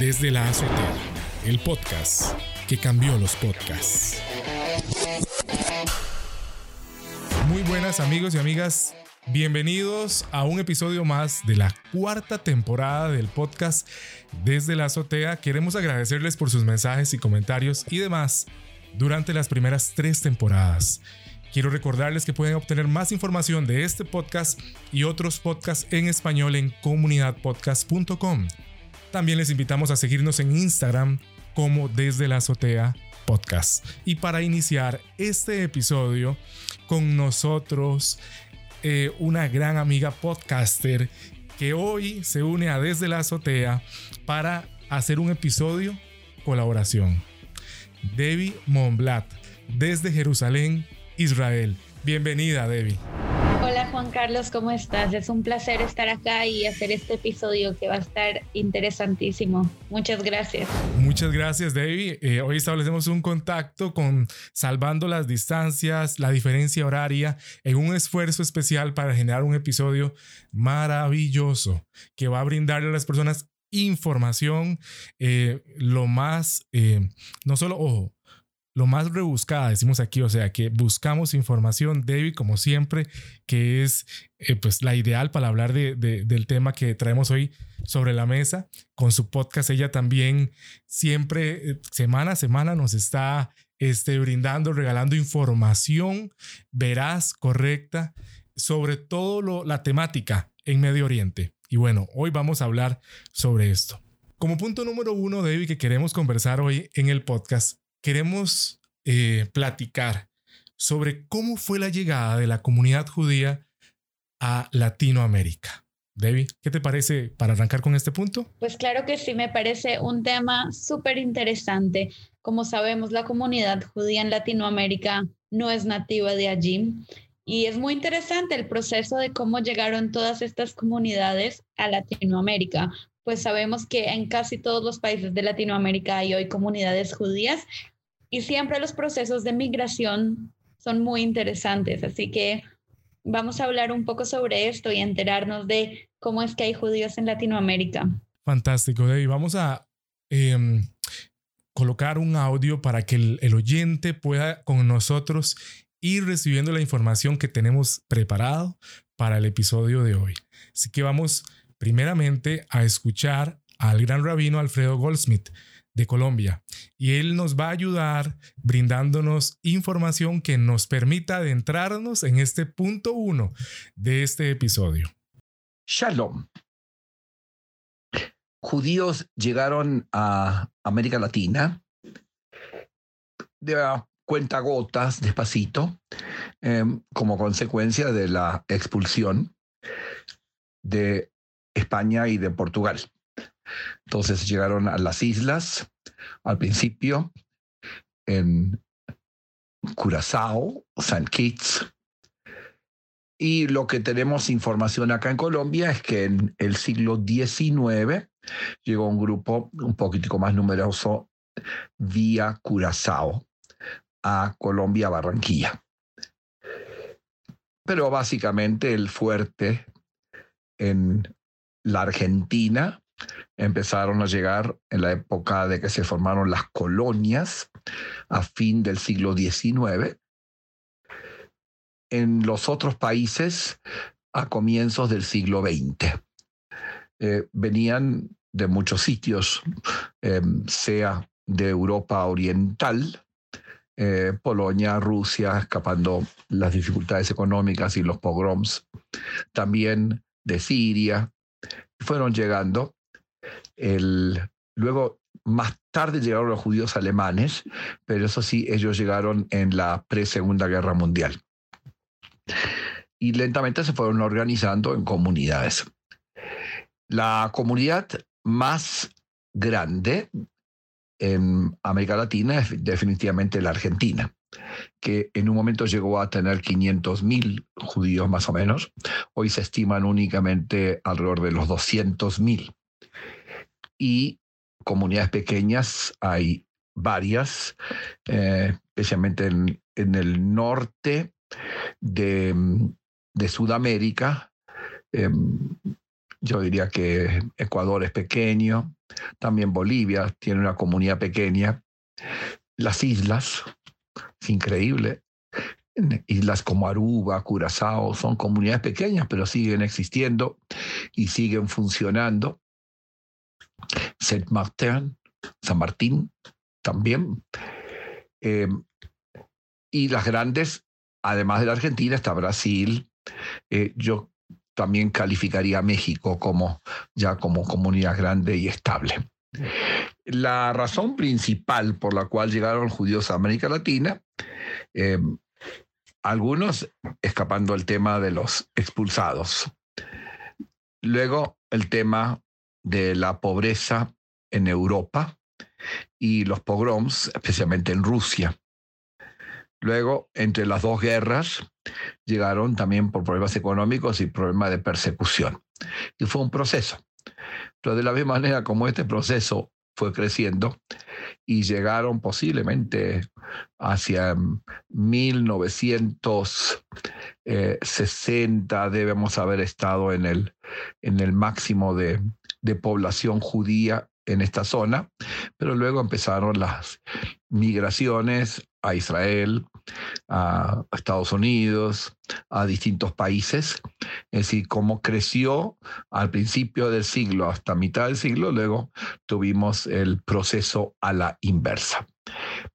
Desde la azotea, el podcast que cambió los podcasts. Muy buenas amigos y amigas, bienvenidos a un episodio más de la cuarta temporada del podcast Desde la azotea. Queremos agradecerles por sus mensajes y comentarios y demás durante las primeras tres temporadas. Quiero recordarles que pueden obtener más información de este podcast y otros podcasts en español en comunidadpodcast.com. También les invitamos a seguirnos en Instagram como desde la azotea podcast. Y para iniciar este episodio con nosotros, eh, una gran amiga podcaster que hoy se une a Desde la Azotea para hacer un episodio colaboración. Debbie Monblat, desde Jerusalén, Israel. Bienvenida, Debbie. Juan Carlos, ¿cómo estás? Es un placer estar acá y hacer este episodio que va a estar interesantísimo. Muchas gracias. Muchas gracias, Debbie. Eh, hoy establecemos un contacto con Salvando las Distancias, la diferencia horaria, en un esfuerzo especial para generar un episodio maravilloso que va a brindarle a las personas información, eh, lo más, eh, no solo, ojo, lo más rebuscada, decimos aquí, o sea, que buscamos información, David, como siempre, que es eh, pues la ideal para hablar de, del tema que traemos hoy sobre la mesa. Con su podcast, ella también siempre, eh, semana a semana, nos está este, brindando, regalando información veraz, correcta, sobre todo lo, la temática en Medio Oriente. Y bueno, hoy vamos a hablar sobre esto. Como punto número uno, David, que queremos conversar hoy en el podcast, queremos eh, platicar sobre cómo fue la llegada de la comunidad judía a Latinoamérica. Debbie, ¿qué te parece para arrancar con este punto? Pues claro que sí, me parece un tema súper interesante. Como sabemos, la comunidad judía en Latinoamérica no es nativa de allí y es muy interesante el proceso de cómo llegaron todas estas comunidades a Latinoamérica. Pues sabemos que en casi todos los países de Latinoamérica hay hoy comunidades judías y siempre los procesos de migración son muy interesantes, así que vamos a hablar un poco sobre esto y enterarnos de cómo es que hay judíos en Latinoamérica. Fantástico, David. Vamos a em, colocar un audio para que el, el oyente pueda con nosotros ir recibiendo la información que tenemos preparado para el episodio de hoy. Así que vamos primeramente a escuchar al gran rabino Alfredo Goldsmith de Colombia. Y él nos va a ayudar brindándonos información que nos permita adentrarnos en este punto uno de este episodio. Shalom. Judíos llegaron a América Latina de cuenta gotas, despacito, em, como consecuencia de la expulsión de España y de Portugal. Entonces llegaron a las islas al principio, en Curazao, St. Kitts. Y lo que tenemos información acá en Colombia es que en el siglo XIX llegó un grupo un poquitico más numeroso vía Curazao a Colombia, Barranquilla. Pero básicamente el fuerte en la Argentina empezaron a llegar en la época de que se formaron las colonias a fin del siglo XIX. En los otros países a comienzos del siglo XX. Eh, venían de muchos sitios, em, sea de Europa Oriental, eh, Polonia, Rusia, escapando las dificultades económicas y los pogroms, también de Siria, fueron llegando luego, más tarde llegaron los judíos alemanes, pero eso sí, ellos llegaron en la pre-segunda guerra mundial. Y lentamente se fueron organizando en comunidades. La comunidad más grande en América Latina es definitivamente la Argentina, que en un momento llegó a tener 500.000 judíos más o menos. Hoy se estiman únicamente alrededor de los 200.000 y comunidades pequeñas hay varias, eh, especialmente en, el norte de, Sudamérica, em, yo diría que Ecuador es pequeño, también Bolivia tiene una comunidad pequeña, las islas, es increíble, islas como Aruba, Curazao, son comunidades pequeñas, pero siguen existiendo y siguen funcionando. Saint Martin, San Martín también. Eh, y las grandes, además de la Argentina, está Brasil. Eh, yo también calificaría a México como ya como comunidad grande y estable. La razón principal por la cual llegaron judíos a América Latina, eh, algunos escapando el tema de los expulsados, luego el tema de la pobreza en Europa y los pogroms, especialmente en Rusia. Luego, entre las dos guerras, llegaron también por problemas económicos y problemas de persecución. Y fue un proceso. Pero de la misma manera como este proceso fue creciendo y llegaron posiblemente hacia 1960, debemos haber estado en el, en el máximo de, de población judía en esta zona, pero luego empezaron las migraciones a Israel, a Estados Unidos, a distintos países. Es decir, cómo creció al principio del siglo hasta mitad del siglo, luego tuvimos el proceso a la inversa.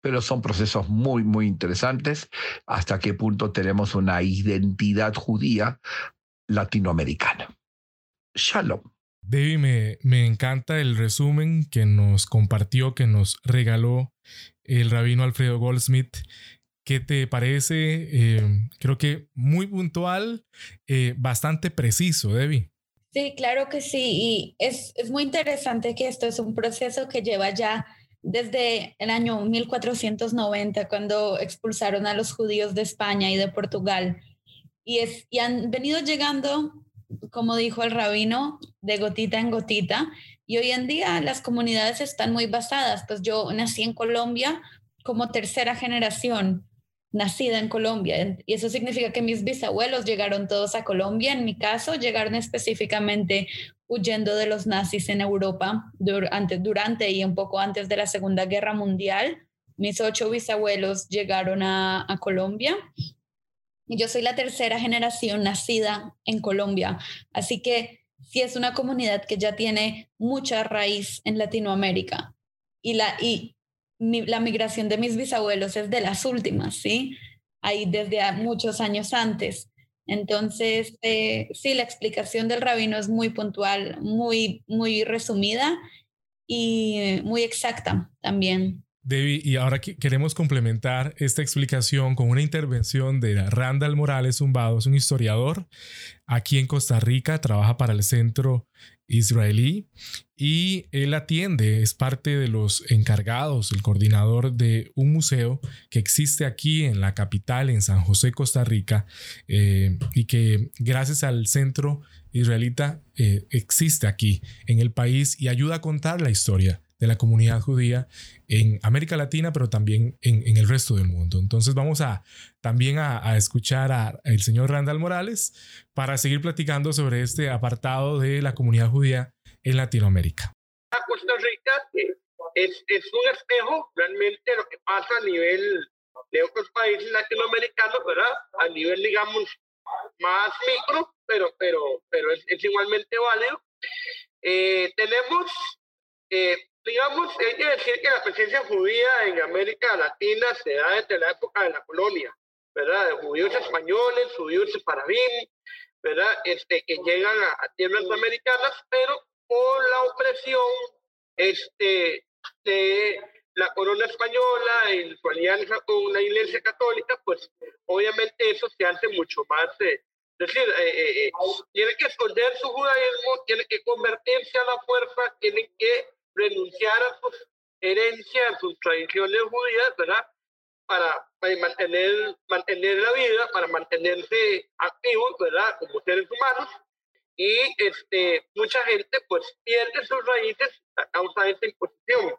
Pero son procesos muy, muy interesantes. Hasta qué punto tenemos una identidad judía latinoamericana. Shalom. David, me, me encanta el resumen que nos compartió, que nos regaló el rabino Alfredo Goldsmith. ¿Qué te parece? Eh, creo que muy puntual, eh, bastante preciso, Debbie. Sí, claro que sí. Y es, es muy interesante que esto es un proceso que lleva ya desde el año 1490, cuando expulsaron a los judíos de España y de Portugal. Y, es, y han venido llegando como dijo el rabino, de gotita en gotita. Y hoy en día las comunidades están muy basadas. Pues yo nací en Colombia como tercera generación, nacida en Colombia. Y eso significa que mis bisabuelos llegaron todos a Colombia. En mi caso, llegaron específicamente huyendo de los nazis en Europa durante, durante y un poco antes de la Segunda Guerra Mundial. Mis ocho bisabuelos llegaron a, a Colombia yo soy la tercera generación nacida en Colombia, así que sí es una comunidad que ya tiene mucha raíz en Latinoamérica. Y la, y la migración de mis bisabuelos es de las últimas, ¿sí? Ahí desde muchos años antes. Entonces, eh, sí, la explicación del rabino es muy puntual, muy, muy resumida y muy exacta también. Debbie, y ahora queremos complementar esta explicación con una intervención de Randall Morales Zumbado, es un historiador. Aquí en Costa Rica, trabaja para el Centro Israelí y él atiende, es parte de los encargados, el coordinador de un museo que existe aquí en la capital, en San José, Costa Rica, eh, y que gracias al Centro Israelita eh, existe aquí en el país y ayuda a contar la historia de la comunidad judía en América Latina, pero también en, el resto del mundo. Entonces vamos a también a, escuchar al señor Randall Morales para seguir platicando sobre este apartado de la comunidad judía en Latinoamérica. Costa Rica es, es un espejo realmente de lo que pasa a nivel de otros países latinoamericanos, ¿verdad? A nivel, digamos, más micro, pero, pero, pero es, es igualmente válido. Eh, tenemos eh, digamos, hay que decir que la presencia judía en América Latina se da desde la época de la colonia, ¿verdad? De judíos españoles, judíos paravín, ¿verdad? Este, que llegan a, tierras americanas, pero por la opresión este, de la corona española y su alianza con la Iglesia Católica, pues obviamente eso se hace mucho más. Eh, es decir, eh, eh, eh tiene que esconder su judaísmo, tiene que convertirse a la fuerza, tienen que renunciar a sus herencias, a sus tradiciones judías, ¿verdad? Para, mantener, mantener la vida, para mantenerse activos, ¿verdad? Como seres humanos. Y este, mucha gente pues pierde sus raíces a causa de esta imposición.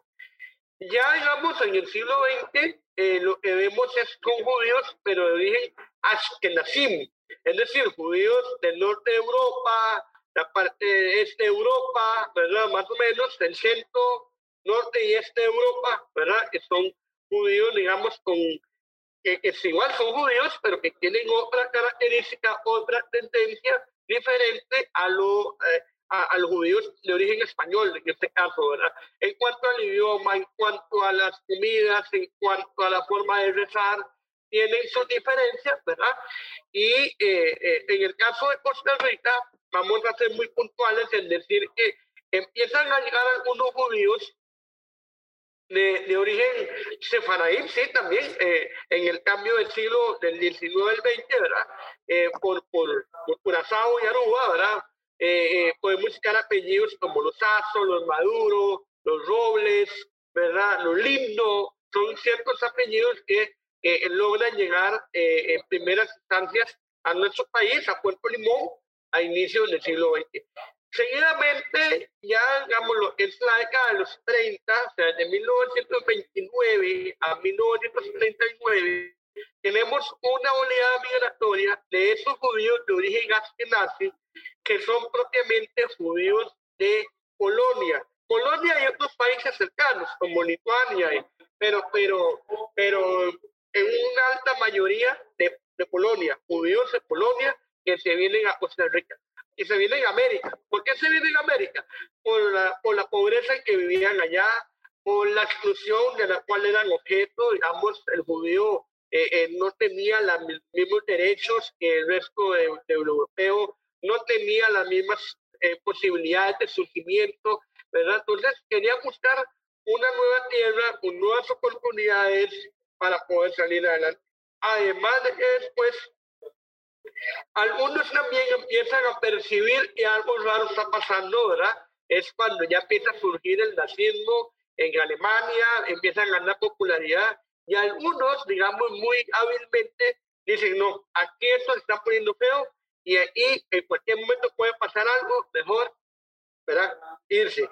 Ya digamos en el siglo XX eh, lo que vemos es con judíos, pero de origen ashkenazim, es decir, judíos del norte de Europa, la parte este de Europa, ¿verdad? Más o menos, el centro, norte y este de Europa, ¿verdad? Que son judíos, digamos, con que, que igual son judíos, pero que tienen otra característica, otra tendencia diferente a, lo, eh, a, los judíos de origen español, en este caso, ¿verdad? En cuanto al idioma, en cuanto a las comidas, en cuanto a la forma de rezar, tienen sus diferencias, ¿verdad? Y eh, eh, en el caso de Costa Rica, vamos a ser muy puntuales en decir que empiezan a llegar algunos judíos de, de origen sefaraí, sí, también, eh, en el cambio del siglo del 19 al 20, ¿verdad? Eh, por, por, por Curazao y Aruba, ¿verdad? Eh, podemos buscar apellidos como los Azo, los Maduro, los Robles, ¿verdad? Los Lindo, son ciertos apellidos que logran llegar en primeras instancias a nuestro país, a Puerto Limón, a inicios del siglo XX. Seguidamente, ya digámoslo, es la década de los 30, o sea, de 1929 a 1939, tenemos una oleada migratoria de esos judíos de origen nazi que son propiamente judíos de Polonia. Polonia y otros países cercanos, como Lituania, pero, pero, pero en una alta mayoría de, de Polonia, judíos de Polonia que se vienen a Costa Rica y se vienen a América. ¿Por qué se vienen a América? Por la, por la pobreza en que vivían allá, por la exclusión de la cual eran objeto, digamos, el judío eh, eh, no tenía los mismos derechos que el resto de, europeo, no tenía las mismas eh, posibilidades de surgimiento, ¿verdad? Entonces quería buscar una nueva tierra con nuevas oportunidades para poder salir adelante. Además de que después algunos también empiezan a percibir que algo raro está pasando, ¿verdad? Es cuando ya empieza a surgir el nazismo en Alemania, empiezan a ganar popularidad y algunos, digamos, muy hábilmente dicen, no, aquí esto se está poniendo feo y aquí en cualquier momento puede pasar algo, mejor, ¿verdad? Irse.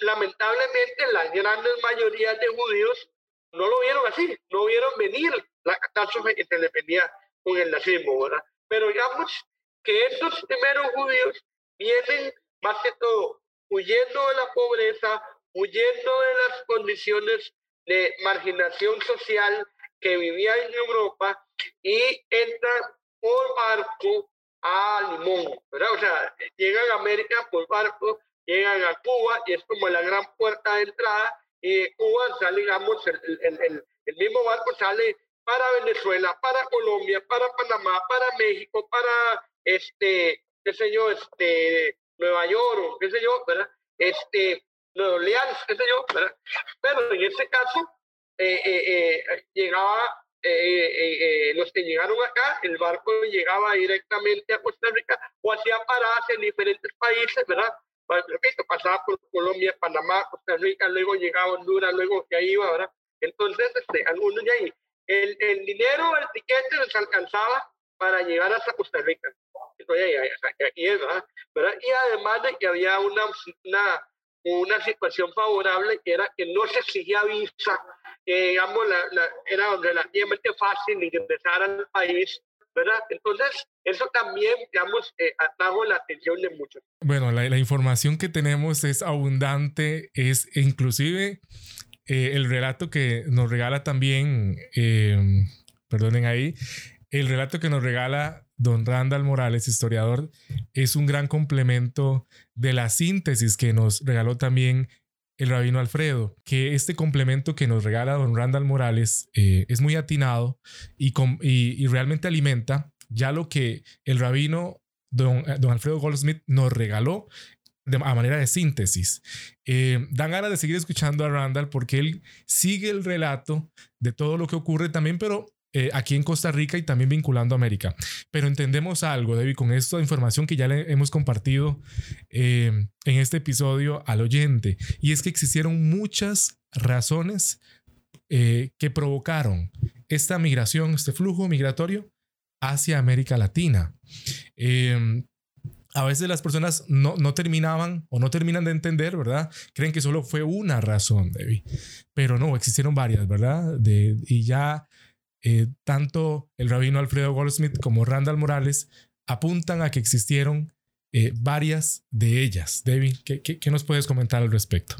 Lamentablemente, las grandes mayorías de judíos no lo vieron así, no vieron venir la catástrofe que se le venía con el nazismo, ¿verdad? Pero digamos que esos primeros judíos vienen más que todo huyendo de la pobreza, huyendo de las condiciones de marginación social que vivía en Europa y entran por barco a Limón, ¿verdad? O sea, llegan a América por barco, llegan a Cuba y es como la gran puerta de entrada y de Cuba sale, digamos, el, el, el mismo barco sale para Venezuela, para Colombia, para Panamá, para México, para este, qué sé yo, este, Nueva York, qué sé yo, ¿verdad? Este, Nueva Orleans, qué sé yo, ¿verdad? Pero en ese caso, eh, eh, eh, llegaba, los que llegaron acá, el barco llegaba directamente a Costa Rica o hacía paradas en diferentes países, ¿verdad? Repito, pasaba por Colombia, Panamá, Costa Rica, luego llegaba a Honduras, luego que ahí iba, ¿verdad? Entonces, este, algunos de ahí el, el dinero, el tiquete les alcanzaba para llegar hasta Costa Rica. Aquí es, ¿verdad? Y además de que había una, una, una situación favorable que era que no se exigía visa, que digamos, la, la, era relativamente fácil ingresar al país, ¿verdad? Entonces, eso también, digamos, eh, atrajo la atención de muchos. Bueno, la, la, información que tenemos es abundante, es inclusive eh, el relato que nos regala también, eh, perdonen ahí, el relato que nos regala don Randall Morales, historiador, es un gran complemento de la síntesis que nos regaló también el rabino Alfredo, que este complemento que nos regala don Randall Morales eh, es muy atinado y, realmente alimenta ya lo que el rabino don, don Alfredo Goldsmith nos regaló a manera de síntesis. Eh, dan ganas de seguir escuchando a Randall porque él sigue el relato de todo lo que ocurre también, pero eh, aquí en Costa Rica y también vinculando a América. Pero entendemos algo, David, con esta información que ya le hemos compartido eh, en este episodio al oyente, y es que existieron muchas razones que provocaron esta migración, este flujo migratorio hacia América Latina a veces las personas no, no, terminaban o no terminan de entender, ¿verdad? Creen que solo fue una razón, David. Pero no, existieron varias, ¿verdad? De, y ya eh, tanto el rabino Alfredo Goldsmith como Randall Morales apuntan a que existieron eh, varias de ellas. Debbie, ¿qué, qué, nos puedes comentar al respecto?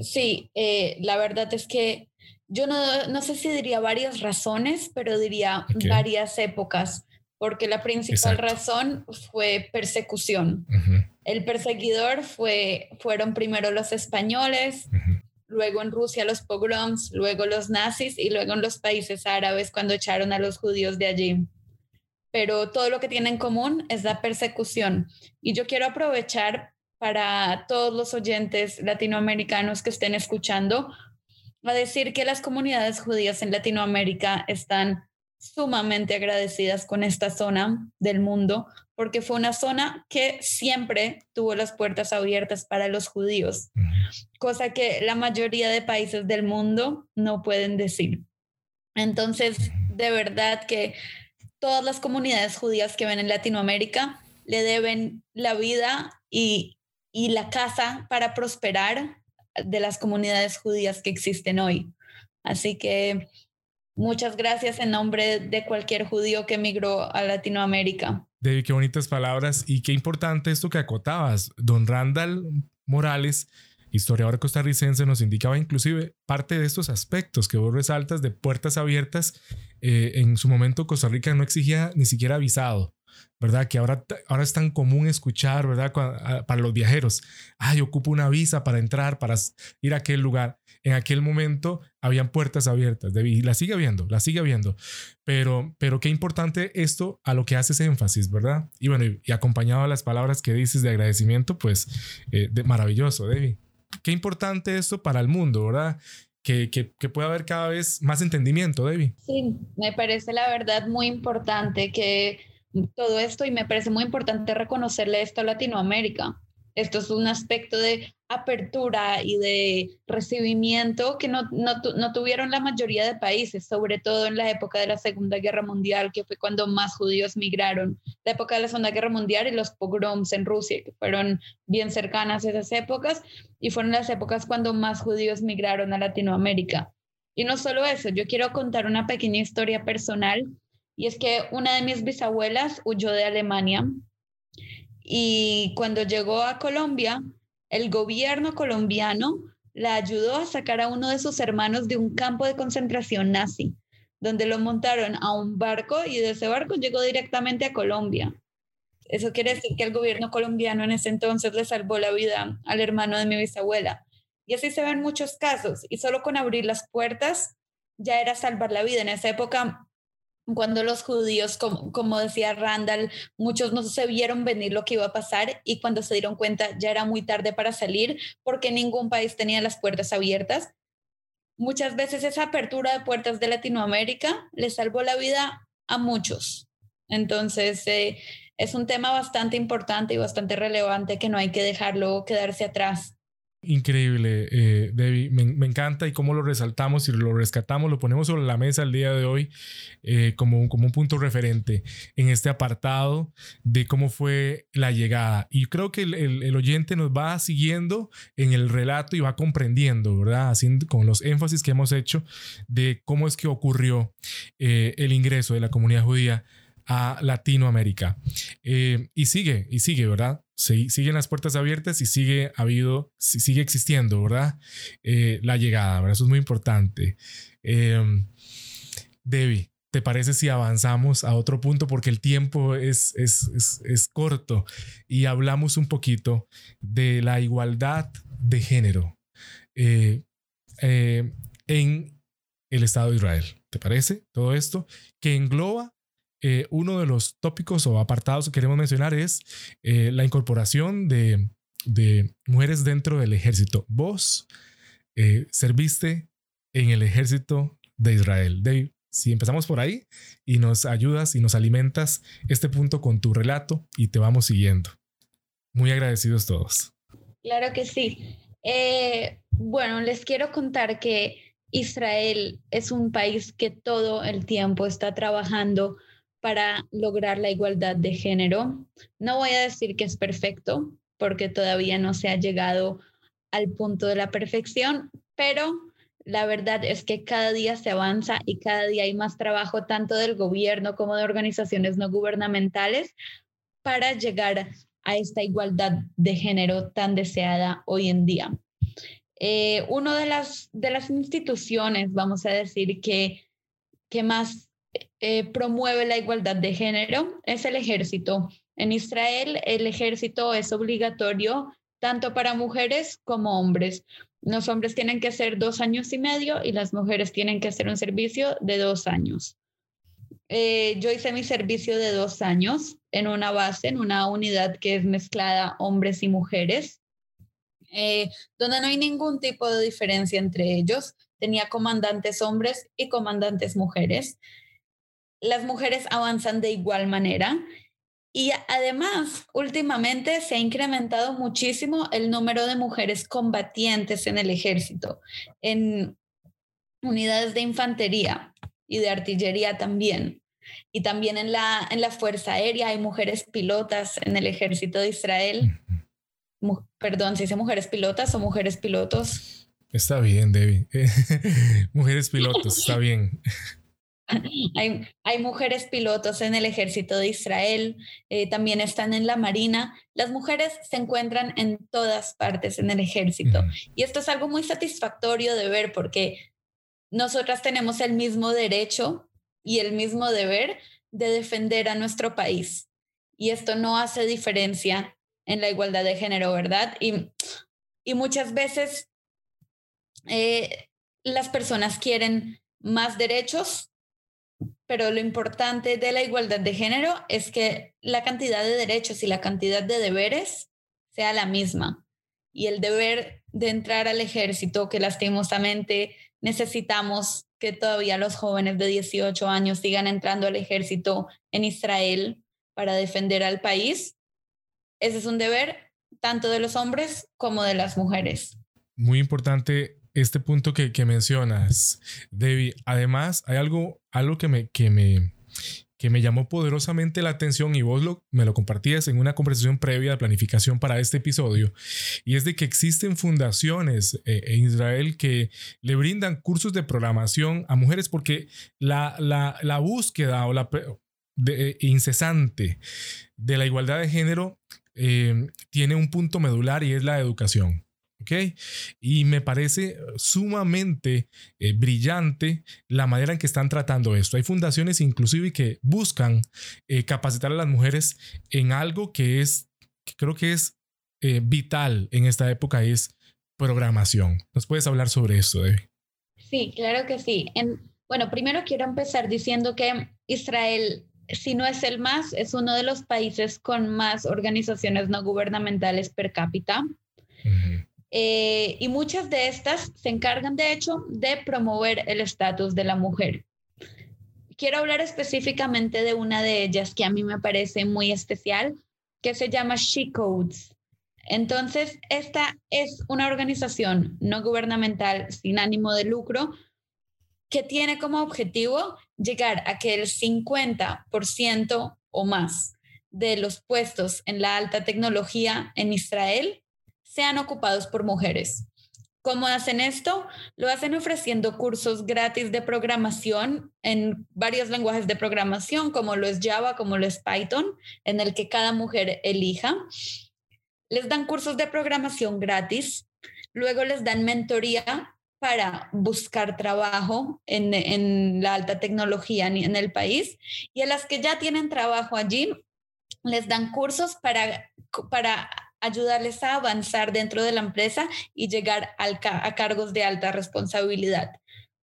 Sí, eh, la verdad es que yo no, no, sé si diría varias razones, pero diría varias épocas, porque la principal razón fue persecución. El perseguidor fue, fueron primero los españoles, luego en Rusia los pogroms, luego los nazis y luego en los países árabes cuando echaron a los judíos de allí. Pero todo lo que tienen en común es la persecución. Y yo quiero aprovechar para todos los oyentes latinoamericanos que estén escuchando a decir que las comunidades judías en Latinoamérica están sumamente agradecidas con esta zona del mundo porque fue una zona que siempre tuvo las puertas abiertas para los judíos, cosa que la mayoría de países del mundo no pueden decir. Entonces, de verdad que todas las comunidades judías que ven en Latinoamérica le deben la vida y, y la casa para prosperar de las comunidades judías que existen hoy. Así que muchas gracias en nombre de cualquier judío que emigró a Latinoamérica. David, qué bonitas palabras y qué importante esto que acotabas. Don Randall Morales, historiador costarricense, nos indicaba inclusive parte de estos aspectos que vos resaltas de puertas abiertas. Eh, en su momento Costa Rica no exigía ni siquiera visado. ¿verdad? Que ahora, ahora es tan común escuchar, ¿verdad? Para los viajeros, ay, ocupo una visa para entrar, para ir a aquel lugar. En aquel momento habían puertas abiertas y la sigue habiendo, la sigue habiendo. Pero, pero qué importante esto a lo que haces énfasis, ¿verdad? Y bueno, y, acompañado a las palabras que dices de agradecimiento, pues eh, maravilloso, Debbie. Qué importante esto para el mundo, ¿verdad? Que, que, que, pueda haber cada vez más entendimiento, Debbie. Sí, me parece la verdad muy importante que todo esto y me parece muy importante reconocerle esto a Latinoamérica. Esto es un aspecto de apertura y de recibimiento que no, no, tuvieron la mayoría de países, sobre todo en la época de la Segunda Guerra Mundial, que fue cuando más judíos migraron. La época de la Segunda Guerra Mundial y los pogroms en Rusia, que fueron bien cercanas a esas épocas, y fueron las épocas cuando más judíos migraron a Latinoamérica. Y no solo eso, yo quiero contar una pequeña historia personal y es que una de mis bisabuelas huyó de Alemania y cuando llegó a Colombia, el gobierno colombiano la ayudó a sacar a uno de sus hermanos de un campo de concentración nazi, donde lo montaron a un barco y de ese barco llegó directamente a Colombia. Eso quiere decir que el gobierno colombiano en ese entonces le salvó la vida al hermano de mi bisabuela. Y así se ven muchos casos. Y solo con abrir las puertas ya era salvar la vida. En esa época cuando los judíos, como, decía Randall, muchos no se vieron venir lo que iba a pasar y cuando se dieron cuenta ya era muy tarde para salir porque ningún país tenía las puertas abiertas. Muchas veces esa apertura de puertas de Latinoamérica le salvó la vida a muchos. Entonces, eh, es un tema bastante importante y bastante relevante que no hay que dejarlo quedarse atrás. Increíble, eh, Debbie. Me, encanta y cómo lo resaltamos y lo rescatamos, lo ponemos sobre la mesa el día de hoy eh, como, como un punto referente en este apartado de cómo fue la llegada. Y creo que el, oyente nos va siguiendo en el relato y va comprendiendo, ¿verdad? Así con los énfasis que hemos hecho de cómo es que ocurrió eh, el ingreso de la comunidad judía a Latinoamérica. Y sigue, y sigue, ¿verdad? Sí, siguen las puertas abiertas y sigue habido, sigue existiendo, ¿verdad? Eh, la llegada, ¿verdad? Eso es muy importante. Eh, Debbie, ¿te parece si avanzamos a otro punto? Porque el tiempo es, es, es, es corto y hablamos un poquito de la igualdad de género en el Estado de Israel. ¿Te parece todo esto? Que engloba eh, uno de los tópicos o apartados que queremos mencionar es eh, la incorporación de, mujeres dentro del ejército. Vos eh, serviste en el ejército de Israel. Dave, si empezamos por ahí y nos ayudas y nos alimentas este punto con tu relato y te vamos siguiendo. Muy agradecidos todos. Claro que sí. bueno, les quiero contar que Israel es un país que todo el tiempo está trabajando para lograr la igualdad de género. No voy a decir que es perfecto, porque todavía no se ha llegado al punto de la perfección, pero la verdad es que cada día se avanza y cada día hay más trabajo tanto del gobierno como de organizaciones no gubernamentales para llegar a esta igualdad de género tan deseada hoy en día. Eh, una de las, de las instituciones, vamos a decir, que, que más eh, promueve la igualdad de género es el ejército. En Israel, el ejército es obligatorio tanto para mujeres como hombres. Los hombres tienen que hacer dos años y medio y las mujeres tienen que hacer un servicio de dos años. Eh, yo hice mi servicio de dos años en una base, en una unidad que es mezclada hombres y mujeres, eh, donde no hay ningún tipo de diferencia entre ellos. Tenía comandantes hombres y comandantes mujeres. Las mujeres avanzan de igual manera y además, últimamente se ha incrementado muchísimo el número de mujeres combatientes en el ejército, en unidades de infantería y de artillería también. Y también en la, en la Fuerza Aérea hay mujeres pilotas en el ejército de Israel. perdón, ¿se dice mujeres pilotas o mujeres pilotos? Está bien, Debbie. mujeres pilotos, está bien. Hay, hay, mujeres pilotos en el ejército de Israel, eh, también están en la Marina. Las mujeres se encuentran en todas partes en el ejército. Y esto es algo muy satisfactorio de ver porque nosotras tenemos el mismo derecho y el mismo deber de defender a nuestro país. Y esto no hace diferencia en la igualdad de género, ¿verdad? Y, y muchas veces eh, las personas quieren más derechos pero lo importante de la igualdad de género es que la cantidad de derechos y la cantidad de deberes sea la misma. Y el deber de entrar al ejército, que lastimosamente necesitamos que todavía los jóvenes de 18 años sigan entrando al ejército en Israel para defender al país, ese es un deber tanto de los hombres como de las mujeres. Muy importante este punto que, mencionas, Debbie. Además, hay algo, algo que me, que me, que me llamó poderosamente la atención y vos lo, me lo compartías en una conversación previa de planificación para este episodio, y es de que existen fundaciones eh, en Israel que le brindan cursos de programación a mujeres porque la, la, la búsqueda o la de, incesante de la igualdad de género eh, tiene un punto medular y es la educación. ¿Ok? Y me parece sumamente eh, brillante la manera en que están tratando esto. Hay fundaciones inclusive que buscan eh, capacitar a las mujeres en algo que es, que creo que es eh, vital en esta época, es programación. ¿Nos puedes hablar sobre esto, Debbie? Sí, claro que sí. bueno, primero quiero empezar diciendo que Israel si no es el más, es uno de los países con más organizaciones no gubernamentales per cápita. Eh, y muchas de estas se encargan, de hecho, de promover el estatus de la mujer. Quiero hablar específicamente de una de ellas que a mí me parece muy especial, que se llama She Codes. Entonces, esta es una organización no gubernamental sin ánimo de lucro que tiene como objetivo llegar a que el 50% o más de los puestos en la alta tecnología en Israel sean ocupados por mujeres. ¿Cómo hacen esto? Lo hacen ofreciendo cursos gratis de programación en varios lenguajes de programación, como lo es Java, como lo es Python, en el que cada mujer elija. Les dan cursos de programación gratis, luego les dan mentoría para buscar trabajo en, en la alta tecnología en el país y a las que ya tienen trabajo allí les dan cursos para, para ayudarles a avanzar dentro de la empresa y llegar a cargos de alta responsabilidad.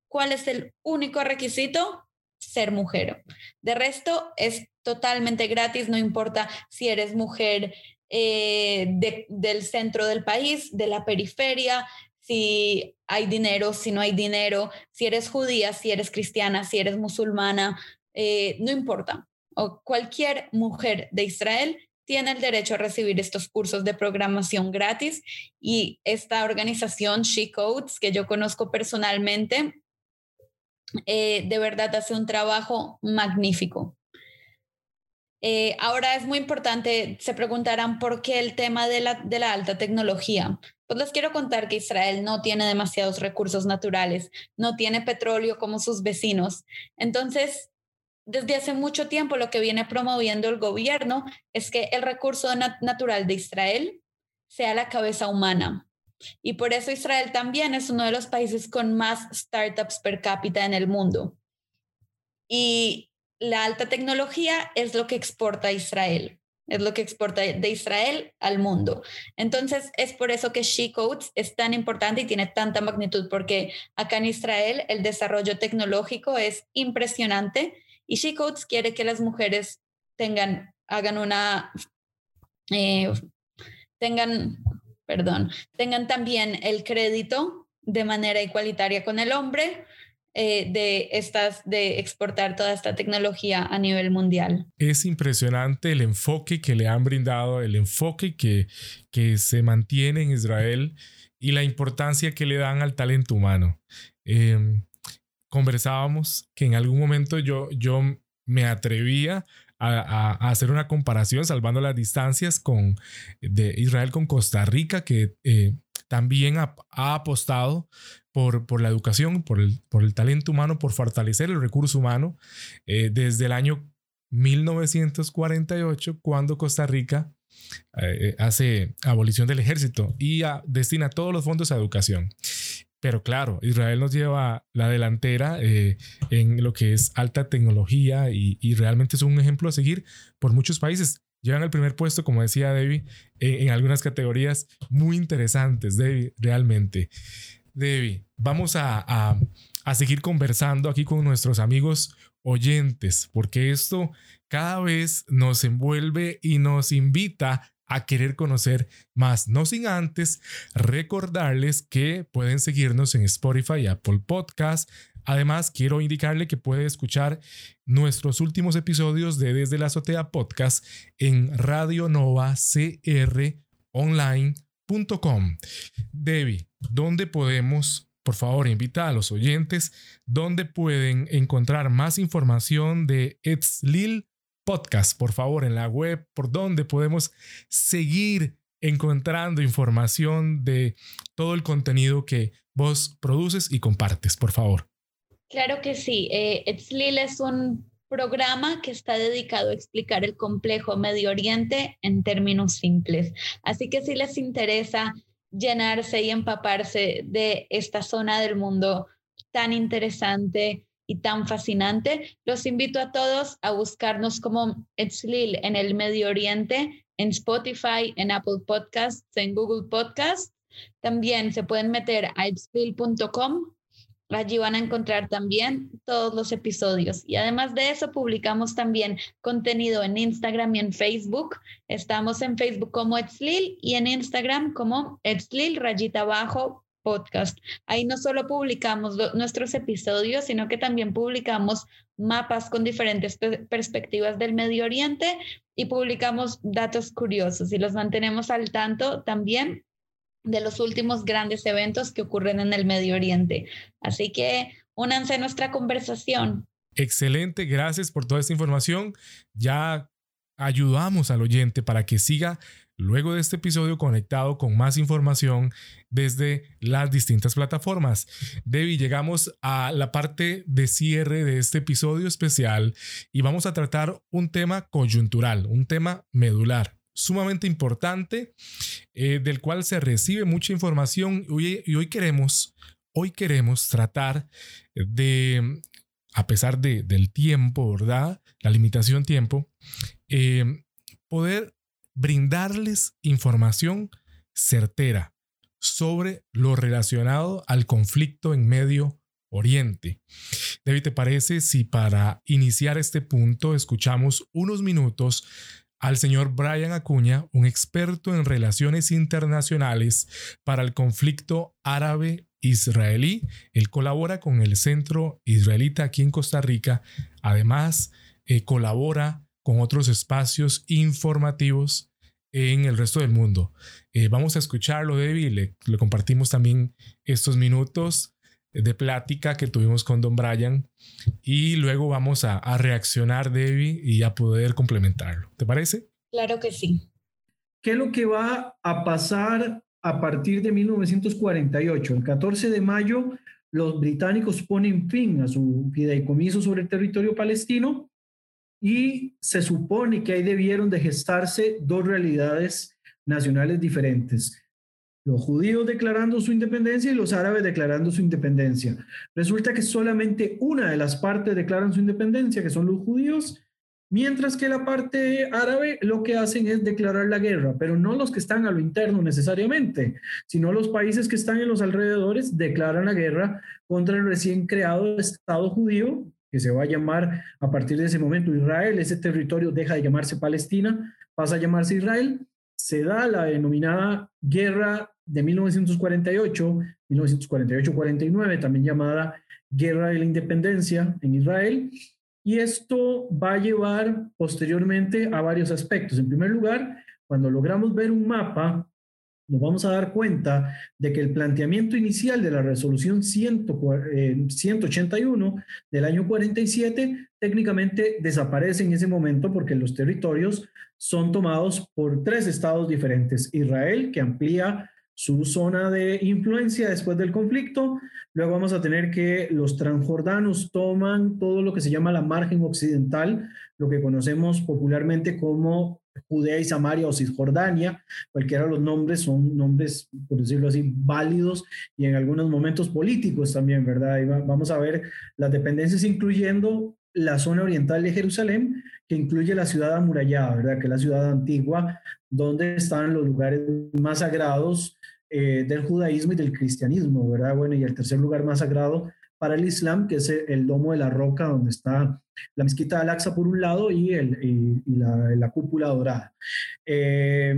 ¿Cuál es el único requisito? Ser mujer. De resto, es totalmente gratis, no importa si eres mujer eh, del centro del país, de la periferia, si hay dinero, si no hay dinero, si eres judía, si eres cristiana, si eres musulmana, eh, no importa. O cualquier mujer de Israel tiene el derecho a recibir estos cursos de programación gratis y esta organización She Codes, que yo conozco personalmente, eh, de verdad hace un trabajo magnífico. Eh, ahora es muy importante, se preguntarán por qué el tema de la, de la alta tecnología. Pues les quiero contar que Israel no tiene demasiados recursos naturales, no tiene petróleo como sus vecinos. Entonces, desde hace mucho tiempo lo que viene promoviendo el gobierno es que el recurso natural de Israel sea la cabeza humana. Y por eso Israel también es uno de los países con más startups per cápita en el mundo. Y la alta tecnología es lo que exporta Israel, es lo que exporta de Israel al mundo. Entonces, es por eso que She Codes es tan importante y tiene tanta magnitud, porque acá en Israel el desarrollo tecnológico es impresionante y She Codes quiere que las mujeres tengan, hagan una, eh, tengan, perdón, tengan también el crédito de manera igualitaria con el hombre eh, de, estas, de exportar toda esta tecnología a nivel mundial. Es impresionante el enfoque que le han brindado, el enfoque que, que se mantiene en Israel y la importancia que le dan al talento humano. Em, conversábamos que en algún momento yo, yo me atrevía a, hacer una comparación, salvando las distancias con de Israel con Costa Rica, que eh, también ha, apostado por, por la educación, por el, por el talento humano, por fortalecer el recurso humano eh, desde el año 1948, cuando Costa Rica eh, hace abolición del ejército y destina todos los fondos a educación. Pero claro, Israel nos lleva la delantera eh, en lo que es alta tecnología y, realmente es un ejemplo a seguir por muchos países. Llevan el primer puesto, como decía Debbie, en, algunas categorías muy interesantes, Debbie, realmente. Debbie, vamos a, a seguir conversando aquí con nuestros amigos oyentes, porque esto cada vez nos envuelve y nos invita a querer conocer más. No sin antes recordarles que pueden seguirnos en Spotify y Apple Podcast. Además, quiero indicarle que puede escuchar nuestros últimos episodios de Desde la Azotea Podcast en Radio Nova CR. Debbie, ¿dónde podemos, por favor, invitar a los oyentes, dónde pueden encontrar más información de Etzlil podcast, por favor, en la web, por donde podemos seguir encontrando información de todo el contenido que vos produces y compartes, por favor. Claro que sí. Eh, es un programa que está dedicado a explicar el complejo Medio Oriente en términos simples. Así que si les interesa llenarse y empaparse de esta zona del mundo tan interesante, y tan fascinante. Los invito a todos a buscarnos como Etzlil en el Medio Oriente, en Spotify, en Apple Podcasts, en Google Podcasts. También se pueden meter a etzlil.com. Allí van a encontrar también todos los episodios. Y además de eso, publicamos también contenido en Instagram y en Facebook. Estamos en Facebook como Etzlil y en Instagram como Etzlil rayita abajo podcast. Ahí no solo publicamos nuestros episodios, sino que también publicamos mapas con diferentes perspectivas del Medio Oriente y publicamos datos curiosos y los mantenemos al tanto también de los últimos grandes eventos que ocurren en el Medio Oriente. Así que únanse a nuestra conversación. Excelente, gracias por toda esta información. Ya ayudamos al oyente para que siga luego de este episodio conectado con más información desde las distintas plataformas. Debbie, llegamos a la parte de cierre de este episodio especial y vamos a tratar un tema coyuntural, un tema medular sumamente importante eh, del cual se recibe mucha información y hoy queremos hoy queremos tratar de a pesar de, del tiempo, ¿verdad? La limitación tiempo, eh, poder brindarles información certera sobre lo relacionado al conflicto en Medio Oriente. David, ¿te parece si para iniciar este punto escuchamos unos minutos al señor Brian Acuña, un experto en relaciones internacionales para el conflicto árabe-israelí? Él colabora con el Centro Israelita aquí en Costa Rica. Además, eh, colabora con otros espacios informativos en el resto del mundo. Eh, vamos a escucharlo, Debbie, le, le compartimos también estos minutos de plática que tuvimos con Don Brian y luego vamos a, a, reaccionar, Debbie, y a poder complementarlo. ¿Te parece? Claro que sí. ¿Qué es lo que va a pasar a partir de 1948? El 14 de mayo, los británicos ponen fin a su fideicomiso sobre el territorio palestino y se supone que ahí debieron de gestarse dos realidades nacionales diferentes. Los judíos declarando su independencia y los árabes declarando su independencia. Resulta que solamente una de las partes declaran su independencia, que son los judíos, mientras que la parte árabe lo que hacen es declarar la guerra, pero no los que están a lo interno necesariamente, sino los países que están en los alrededores declaran la guerra contra el recién creado Estado judío, que se va a llamar a partir de ese momento Israel. Ese territorio deja de llamarse Palestina, pasa a llamarse Israel. Se da la denominada guerra de 1948, 1948-49, también llamada Guerra de la Independencia en Israel, y esto va a llevar posteriormente a varios aspectos. En primer lugar, cuando logramos ver un mapa, nos vamos a dar cuenta de que el planteamiento inicial de la resolución 181 eh, del año 47 técnicamente desaparece en ese momento porque los territorios son tomados por tres estados diferentes. Israel, que amplía su zona de influencia después del conflicto. Luego vamos a tener que los transjordanos toman todo lo que se llama la margen occidental, lo que conocemos popularmente como Judea y Samaria o Cisjordania. Cualquiera de los nombres son nombres, por decirlo así, válidos y en algunos momentos políticos también, ¿verdad? Vamos a ver las dependencias incluyendo la zona oriental de Jerusalén, que incluye la ciudad amurallada, ¿verdad? Que es la ciudad antigua, donde están los lugares más sagrados eh, del judaísmo y del cristianismo, ¿verdad? Bueno, y el tercer lugar más sagrado para el Islam, que es el, domo de la roca, donde está la mezquita de por un lado y, el, y, la, cúpula dorada. Eh,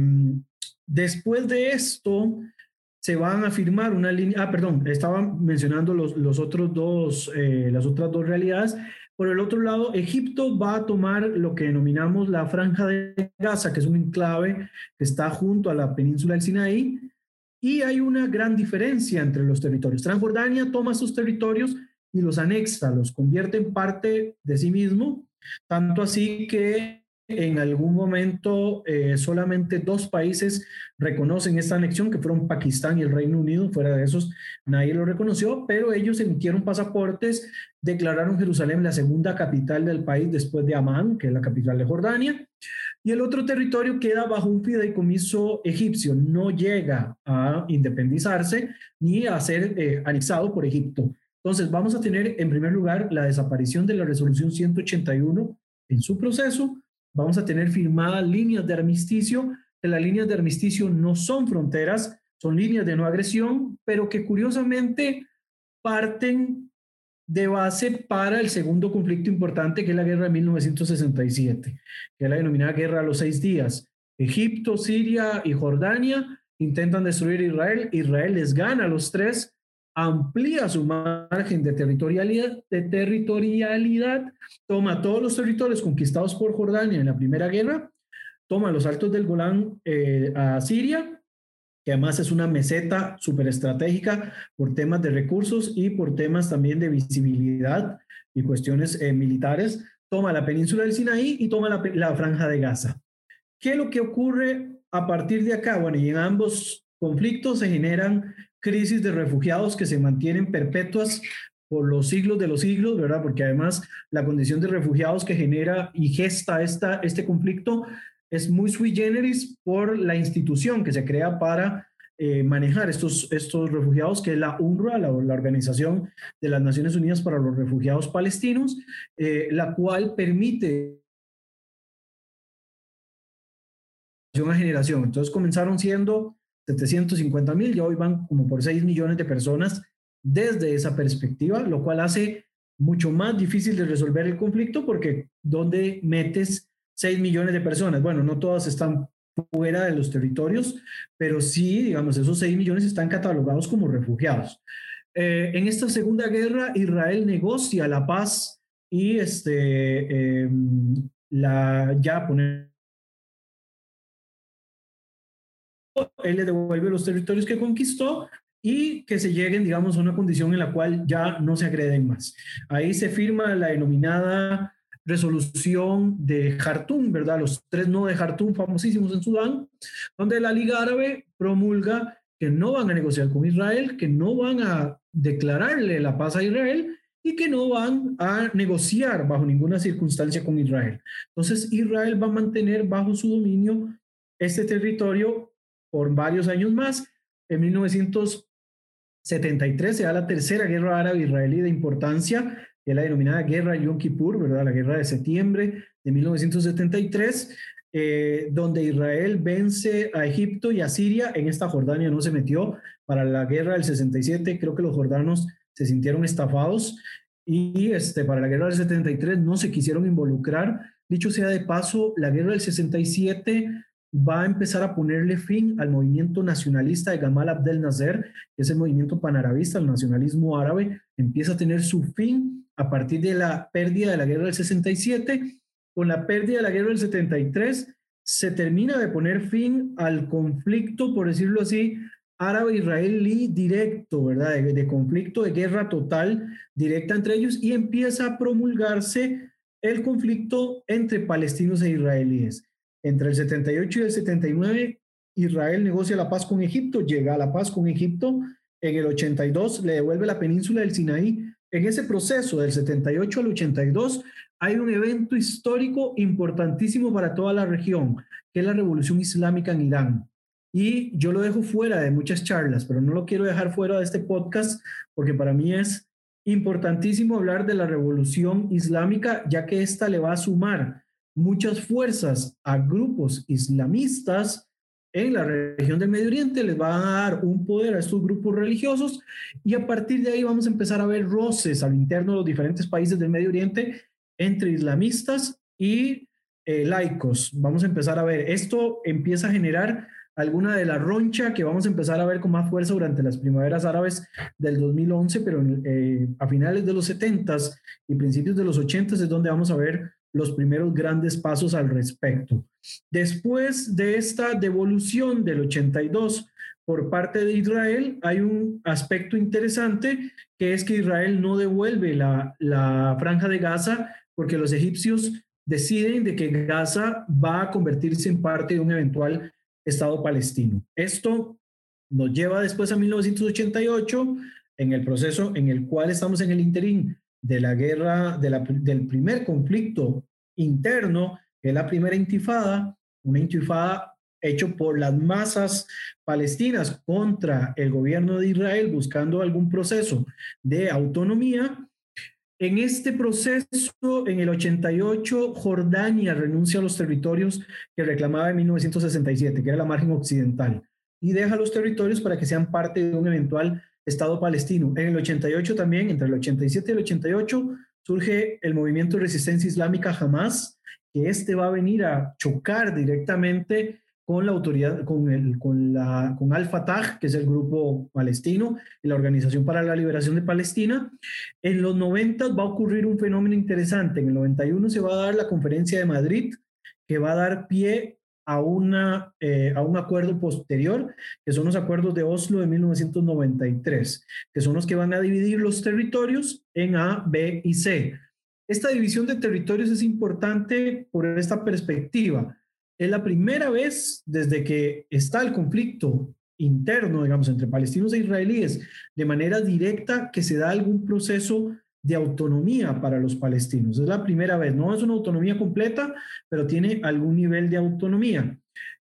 después de esto, se van a firmar una línea, ah, perdón, estaba mencionando los, los otros dos, eh, las otras dos realidades, por el otro lado, Egipto va a tomar lo que denominamos la franja de Gaza, que es un enclave que está junto a la península del Sinaí, y hay una gran diferencia entre los territorios. Transjordania toma sus territorios y los anexa, los convierte en parte de sí mismo, tanto así que en algún momento eh, solamente dos países reconocen esta anexión, que fueron Pakistán y el Reino Unido. Fuera de esos, nadie lo reconoció, pero ellos emitieron pasaportes, declararon Jerusalén la segunda capital del país después de Amán, que es la capital de Jordania. Y el otro territorio queda bajo un fideicomiso egipcio, no llega a independizarse ni a ser eh, anexado por Egipto. Entonces, vamos a tener en primer lugar la desaparición de la resolución 181 en su proceso, vamos a tener firmadas líneas de armisticio, que las líneas de armisticio no son fronteras, son líneas de no agresión, pero que curiosamente parten de base para el segundo conflicto importante, que es la guerra de 1967, que es la denominada guerra a los seis días. Egipto, Siria y Jordania intentan destruir Israel, Israel les gana a los tres, amplía su margen de territorialidad, de territorialidad, toma todos los territorios conquistados por Jordania en la primera guerra, toma los altos del Golán eh, a Siria, que además es una meseta súper estratégica por temas de recursos y por temas también de visibilidad y cuestiones eh, militares, toma la península del Sinaí y toma la, la franja de Gaza. ¿Qué es lo que ocurre a partir de acá? Bueno, y en ambos conflictos se generan crisis de refugiados que se mantienen perpetuas por los siglos de los siglos, ¿verdad? Porque además la condición de refugiados que genera y gesta esta, este conflicto es muy sui generis por la institución que se crea para eh, manejar estos, estos refugiados, que es la UNRWA, la, Organización de las Naciones Unidas para los Refugiados Palestinos, eh, la cual permite a generación. Entonces comenzaron siendo 750 mil, ya hoy van como por 6 millones de personas desde esa perspectiva, lo cual hace mucho más difícil de resolver el conflicto porque ¿dónde metes 6 millones de personas? Bueno, no todas están fuera de los territorios, pero sí, digamos, esos 6 millones están catalogados como refugiados. Eh, en esta segunda guerra, Israel negocia la paz y este, em, la, ya poner él le devuelve los territorios que conquistó y que se lleguen, digamos, a una condición en la cual ya no se agreden más. Ahí se firma la denominada resolución de Jartum, ¿verdad? Los tres no de Jartum famosísimos en Sudán, donde la Liga Árabe promulga que no van a negociar con Israel, que no van a declararle la paz a Israel y que no van a negociar bajo ninguna circunstancia con Israel. Entonces, Israel va a mantener bajo su dominio este territorio por varios años más. En 1973 se da la tercera guerra árabe-israelí de importancia, que es la denominada Guerra Yom Kippur, ¿verdad? La guerra de septiembre de 1973, eh, donde Israel vence a Egipto y a Siria. En esta Jordania no se metió para la guerra del 67. Creo que los jordanos se sintieron estafados y este, para la guerra del 73 no se quisieron involucrar. Dicho sea de paso, la guerra del 67 va a empezar a ponerle fin al movimiento nacionalista de Gamal Abdel Nasser, que es el movimiento panarabista, el nacionalismo árabe, empieza a tener su fin a partir de la pérdida de la guerra del 67. Con la pérdida de la guerra del 73 se termina de poner fin al conflicto, por decirlo así, árabe-israelí directo, ¿verdad? De, conflicto, de guerra total directa entre ellos y empieza a promulgarse el conflicto entre palestinos e israelíes. Entre el 78 y el 79, Israel negocia la paz con Egipto, llega a la paz con Egipto. En el 82 le devuelve la península del Sinaí. En ese proceso del 78 al 82 hay un evento histórico importantísimo para toda la región, que es la revolución islámica en Irán. Y yo lo dejo fuera de muchas charlas, pero no lo quiero dejar fuera de este podcast porque para mí es importantísimo hablar de la revolución islámica, ya que esta le va a sumar muchas fuerzas a grupos islamistas en la región del Medio Oriente, les va a dar un poder a estos grupos religiosos y a partir de ahí vamos a empezar a ver roces al interno de los diferentes países del Medio Oriente entre islamistas y eh, laicos. Vamos a empezar a ver, esto empieza a generar alguna de la roncha que vamos a empezar a ver con más fuerza durante las primaveras árabes del 2011, pero eh, a finales de los 70s y principios de los 80s es donde vamos a ver los primeros grandes pasos al respecto. Después de esta devolución del 82 por parte de Israel, hay un aspecto interesante que es que Israel no devuelve la, la franja de Gaza porque los egipcios deciden de que Gaza va a convertirse en parte de un eventual Estado palestino. Esto nos lleva después a 1988, en el proceso en el cual estamos en el interín de la guerra, del primer conflicto interno, que es la primera intifada, una intifada hecho por las masas palestinas contra el gobierno de Israel buscando algún proceso de autonomía. En este proceso, en el 88, Jordania renuncia a los territorios que reclamaba en 1967, que era la margen occidental, y deja los territorios para que sean parte de un eventual Estado palestino. En el 88 también, entre el 87 y el 88, surge el movimiento de resistencia islámica Hamas, que este va a venir a chocar directamente con la autoridad, con, el, con, la, con Al-Fatah, que es el grupo palestino, y la Organización para la Liberación de Palestina. En los 90 va a ocurrir un fenómeno interesante. En el 91 se va a dar la conferencia de Madrid, que va a dar pie a, una, eh, a un acuerdo posterior, que son los acuerdos de Oslo de 1993, que son los que van a dividir los territorios en A, B y C. Esta división de territorios es importante por esta perspectiva es la primera vez desde que está el conflicto interno, digamos, entre palestinos e israelíes, de manera directa que se da algún proceso de autonomía para los palestinos. Es la primera vez, no es una autonomía completa, pero tiene algún nivel de autonomía.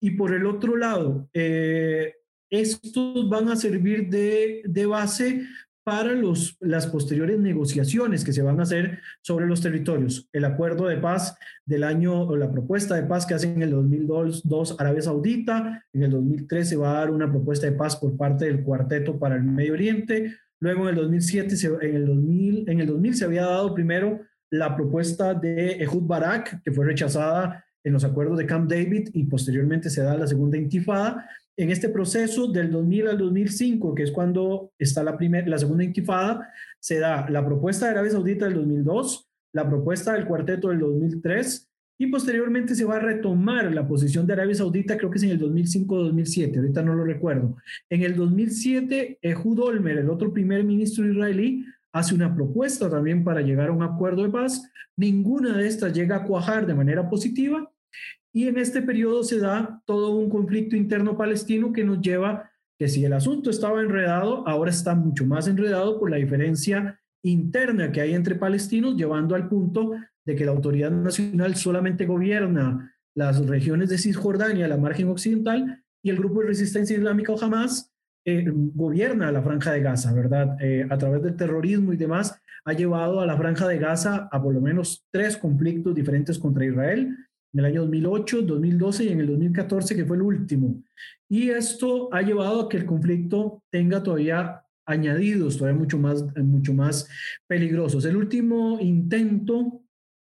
Y por el otro lado, eh, estos van a servir de, de base para los, las posteriores negociaciones que se van a hacer sobre los territorios. El acuerdo de paz del año, o la propuesta de paz que hacen en el 2002 Arabia Saudita, en el 2013 se va a dar una propuesta de paz por parte del Cuarteto para el Medio Oriente, luego en el 2007, en, el 2000, en el 2000 se había dado primero la propuesta de Ehud Barak, que fue rechazada en los acuerdos de Camp David y posteriormente se da la segunda intifada, en este proceso del 2000 al 2005, que es cuando está la, primera, la segunda intifada, se da la propuesta de Arabia Saudita del 2002, la propuesta del cuarteto del 2003 y posteriormente se va a retomar la posición de Arabia Saudita, creo que es en el 2005-2007, ahorita no lo recuerdo. En el 2007, Ehud Olmer, el otro primer ministro israelí, hace una propuesta también para llegar a un acuerdo de paz. Ninguna de estas llega a cuajar de manera positiva y en este periodo se da todo un conflicto interno palestino que nos lleva que si el asunto estaba enredado, ahora está mucho más enredado por la diferencia interna que hay entre palestinos, llevando al punto de que la autoridad nacional solamente gobierna las regiones de Cisjordania, la margen occidental, y el grupo de resistencia islámica o Hamas eh, gobierna la franja de Gaza, ¿verdad? Eh, a través del terrorismo y demás, ha llevado a la franja de Gaza a por lo menos tres conflictos diferentes contra Israel, en el año 2008, 2012 y en el 2014, que fue el último. Y esto ha llevado a que el conflicto tenga todavía añadidos, todavía mucho más, mucho más peligrosos. El último intento